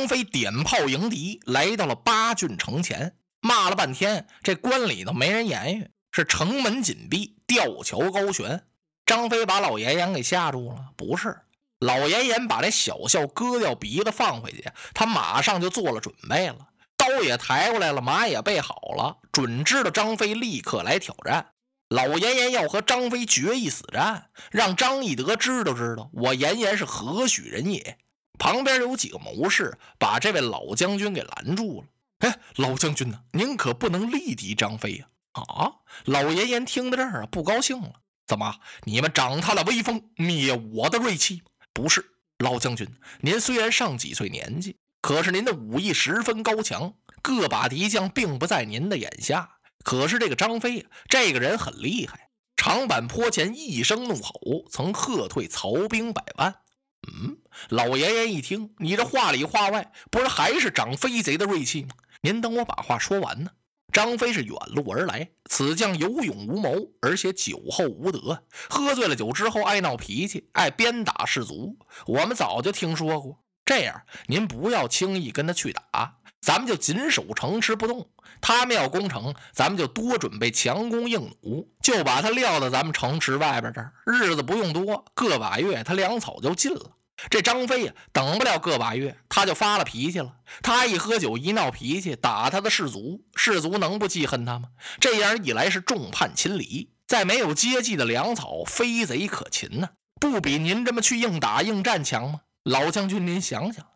张飞点炮迎敌，来到了八郡城前，骂了半天，这关里头没人言语，是城门紧闭，吊桥高悬。张飞把老严严给吓住了，不是老严严把这小校割掉鼻子放回去，他马上就做了准备了，刀也抬过来了，马也备好了，准知道张飞立刻来挑战。老严严要和张飞决一死战，让张翼德知道知道我严严是何许人也。旁边有几个谋士把这位老将军给拦住了。哎，老将军呐，您可不能力敌张飞呀！啊，老严严听到这儿啊，不高兴了。怎么？你们长他的威风，灭我的锐气？不是，老将军，您虽然上几岁年纪，可是您的武艺十分高强，各把敌将并不在您的眼下。可是这个张飞，这个人很厉害。长坂坡前一声怒吼，曾喝退曹兵百万。嗯，老爷爷一听，你这话里话外，不是还是长飞贼的锐气吗？您等我把话说完呢。张飞是远路而来，此将有勇无谋，而且酒后无德，喝醉了酒之后爱闹脾气，爱鞭打士卒。我们早就听说过。这样，您不要轻易跟他去打，咱们就紧守城池不动。他们要攻城，咱们就多准备强弓硬弩，就把他撂到咱们城池外边这儿。日子不用多，个把月，他粮草就尽了。这张飞呀，等不了个把月，他就发了脾气了。他一喝酒，一闹脾气，打他的士卒，士卒能不记恨他吗？这样一来是众叛亲离，再没有接济的粮草，飞贼可擒呢，不比您这么去硬打硬战强吗？老将军，您想想。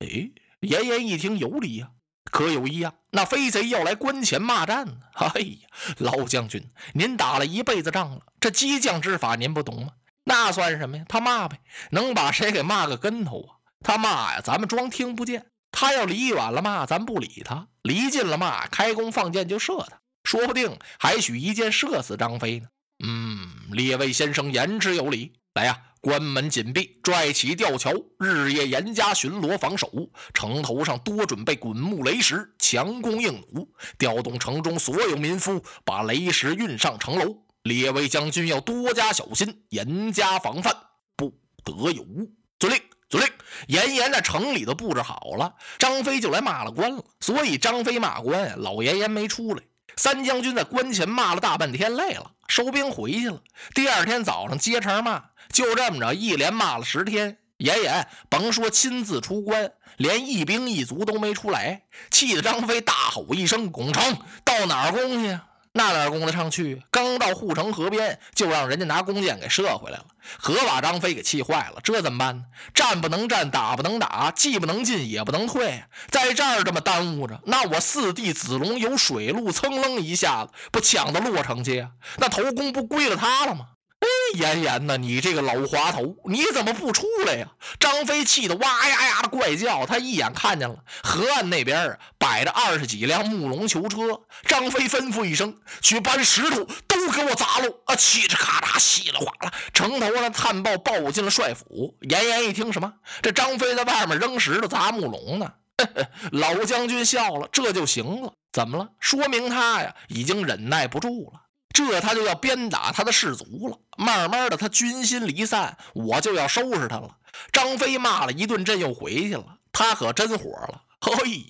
哎，严严一听有理呀，可有一样，那飞贼要来关前骂战呢。哎呀，老将军，您打了一辈子仗了，这激将之法您不懂吗？那算什么呀？他骂呗，能把谁给骂个跟头啊？他骂呀，咱们装听不见；他要离远了骂，咱不理他；离近了骂，开弓放箭就射他，说不定还许一箭射死张飞呢。嗯，列位先生言之有理。来呀，关门紧闭，拽起吊桥，日夜严加巡逻防守，城头上多准备滚木雷石，强弓硬弩，调动城中所有民夫，把雷石运上城楼。列位将军要多加小心，严加防范，不得有误。遵令，遵令。严严在城里都布置好了，张飞就来骂了关了。所以张飞骂关，老严严没出来。三将军在关前骂了大半天，累了，收兵回去了。第二天早上接茬骂，就这么着一连骂了十天。严严甭说亲自出关，连一兵一卒都没出来，气得张飞大吼一声：“攻城！到哪儿攻去？”那哪攻得上去？刚到护城河边，就让人家拿弓箭给射回来了。可把张飞给气坏了。这怎么办呢？战不能战，打不能打，既不能进，也不能退，在这儿这么耽误着，那我四弟子龙有水路，噌楞一下子不抢到洛城去？那头功不归了他了吗？严严呐，你这个老滑头，你怎么不出来呀？张飞气得哇呀呀的怪叫。他一眼看见了河岸那边，摆着二十几辆木龙囚车。张飞吩咐一声：“去搬石头，都给我砸喽！”啊，嘁哧咔嚓，稀里哗啦，城头上探报报进了帅府。严严一听什么？这张飞在外面扔石头砸木龙呢？老将军笑了，这就行了。怎么了？说明他呀，已经忍耐不住了。这他就要鞭打他的士卒了。慢慢的，他军心离散，我就要收拾他了。张飞骂了一顿朕，又回去了。他可真火了。嘿，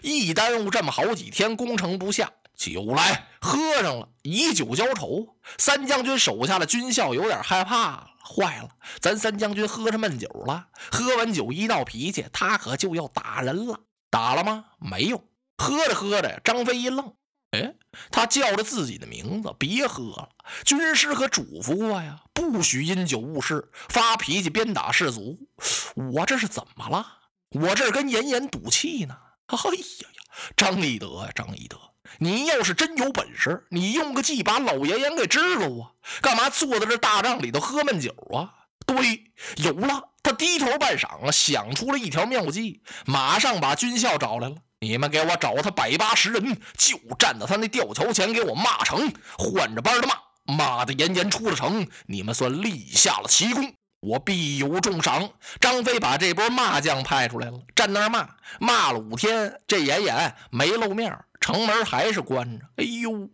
一耽误这么好几天，攻城不下，酒来喝上了，以酒浇愁。三将军手下的军校有点害怕。坏了，咱三将军喝着闷酒了。喝完酒一闹脾气，他可就要打人了。打了吗？没有。喝着喝着，张飞一愣。哎，他叫着自己的名字，别喝了。军师可嘱咐过呀，不许因酒误事，发脾气鞭打士卒。我这是怎么了？我这跟严严赌气呢。哎呀呀，张翼德呀，张翼德，你要是真有本事，你用个计把老严严给支了啊！干嘛坐在这大帐里头喝闷酒啊？对，有了，他低头半晌啊，想出了一条妙计，马上把军校找来了。你们给我找他百八十人，就站在他那吊桥前给我骂成，换着班的骂，骂的严严出了城，你们算立下了奇功，我必有重赏。张飞把这波骂将派出来了，站那儿骂，骂了五天，这严严没露面，城门还是关着。哎呦，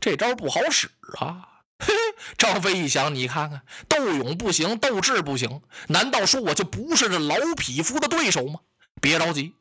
这招不好使啊！嘿，张飞一想，你看看，斗勇不行，斗智不行，难道说我就不是这老匹夫的对手吗？别着急，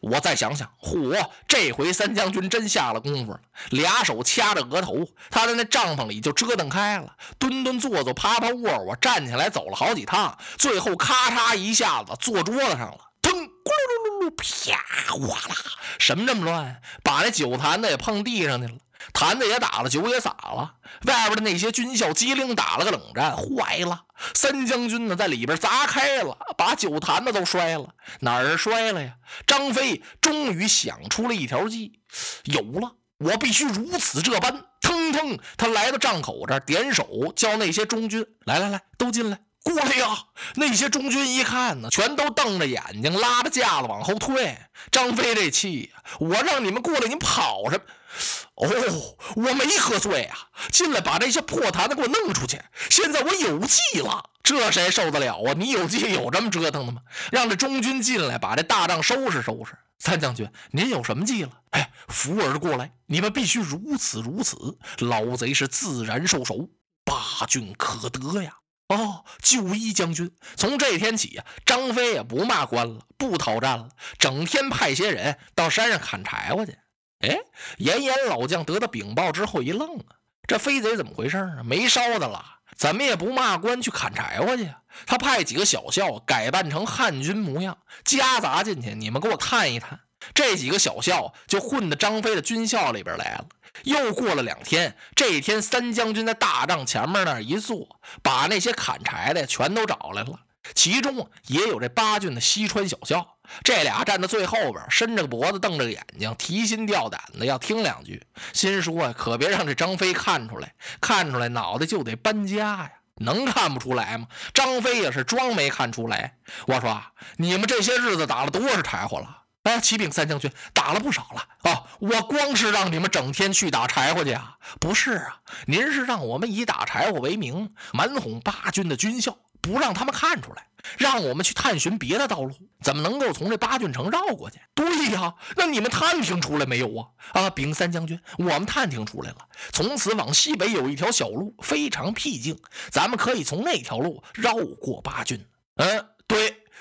我再想想。嚯，这回三将军真下了功夫了，俩手掐着额头，他在那帐篷里就折腾开了，蹲蹲坐坐，趴趴卧卧，站起来走了好几趟，最后咔嚓一下子坐桌子上了，腾，咕噜噜噜噜，啪，哗啦，什么这么乱？把那酒坛子也碰地上去了。坛子也打了，酒也洒了，外边的那些军校机灵打了个冷战，坏了！三将军呢，在里边砸开了，把酒坛子都摔了。哪儿摔了呀？张飞终于想出了一条计，有了！我必须如此这般。腾腾，他来到帐口这儿，点手叫那些中军来来来，都进来，过来呀！那些中军一看呢，全都瞪着眼睛，拉着架子往后退。张飞这气呀，我让你们过来，你跑什么？哦，我没喝醉啊！进来把这些破坛子给我弄出去。现在我有计了，这谁受得了啊？你有计有这么折腾的吗？让这中军进来，把这大帐收拾收拾。三将军，您有什么计了？哎，扶儿过来，你们必须如此如此。老贼是自然受首，八郡可得呀！哦，九一将军，从这天起呀，张飞也不骂官了，不讨战了，整天派些人到山上砍柴火去。哎，严严老将得到禀报之后一愣啊，这飞贼怎么回事啊？没烧的了，怎么也不骂官去砍柴火去？他派几个小校改扮成汉军模样，夹杂进去，你们给我探一探。这几个小校就混到张飞的军校里边来了。又过了两天，这一天三将军在大帐前面那一坐，把那些砍柴的全都找来了，其中也有这八郡的西川小校。这俩站在最后边，伸着个脖子，瞪着眼睛，提心吊胆的要听两句。心说啊可别让这张飞看出来，看出来脑袋就得搬家呀！能看不出来吗？张飞也是装没看出来。我说啊你们这些日子打了多少柴火了？哎，启禀三将军，打了不少了啊！我光是让你们整天去打柴火去啊？不是啊，您是让我们以打柴火为名，满哄八军的军校。不让他们看出来，让我们去探寻别的道路，怎么能够从这八郡城绕过去？对呀，那你们探听出来没有啊？啊，禀三将军，我们探听出来了。从此往西北有一条小路，非常僻静，咱们可以从那条路绕过八郡。嗯，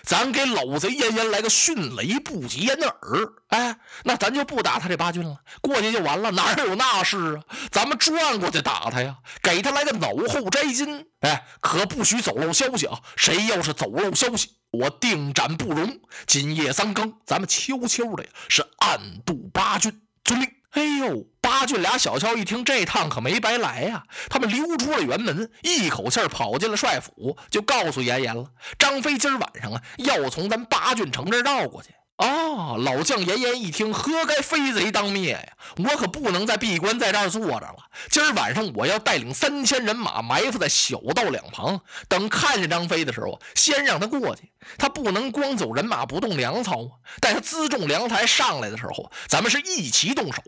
咱给老贼燕燕来个迅雷不及掩耳，哎，那咱就不打他这八军了，过去就完了。哪有那事啊？咱们转过去打他呀，给他来个脑后摘金，哎，可不许走漏消息啊！谁要是走漏消息，我定斩不容。今夜三更，咱们悄悄的是暗渡八军，遵令。哎呦！八郡俩小校一听，这趟可没白来呀！他们溜出了辕门，一口气跑进了帅府，就告诉严颜了：张飞今儿晚上啊，要从咱八郡城这绕过去。哦，老将严严一听，何该飞贼当灭呀！我可不能再闭关在这儿坐着了。今儿晚上我要带领三千人马埋伏在小道两旁，等看见张飞的时候，先让他过去。他不能光走人马不动粮草啊！待他辎重粮台上来的时候，咱们是一齐动手，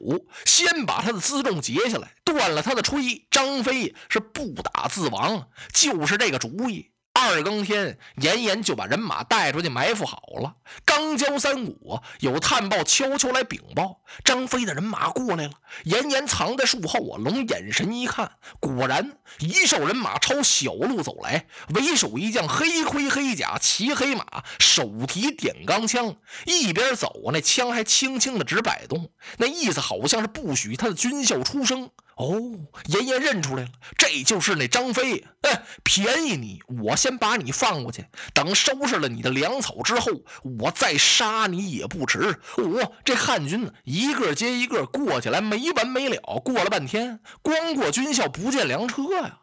先把他的辎重截下来，断了他的炊。张飞是不打自亡，就是这个主意。二更天，严严就把人马带出去埋伏好了。刚交三鼓，有探报悄悄来禀报，张飞的人马过来了。严严藏在树后啊，龙眼神一看，果然一哨人马朝小路走来，为首一将黑盔黑甲，骑黑马，手提点钢枪，一边走啊，那枪还轻轻的直摆动，那意思好像是不许他的军校出声。哦，爷爷认出来了，这就是那张飞。哎，便宜你，我先把你放过去，等收拾了你的粮草之后，我再杀你也不迟。我这汉军呢，一个接一个过起来没完没了。过了半天，光过军校不见粮车呀。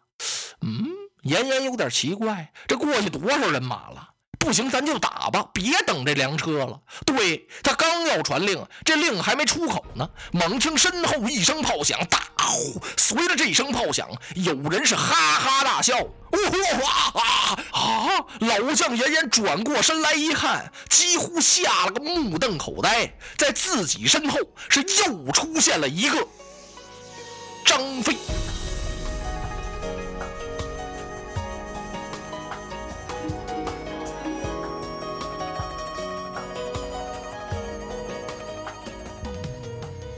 嗯，严严有点奇怪，这过去多少人马了？不行，咱就打吧，别等这粮车了。对他刚要传令，这令还没出口呢，猛听身后一声炮响，大呼！随着这声炮响，有人是哈哈大笑。呜呼哇啊啊！老将严严转过身来一看，几乎吓了个目瞪口呆，在自己身后是又出现了一个张飞。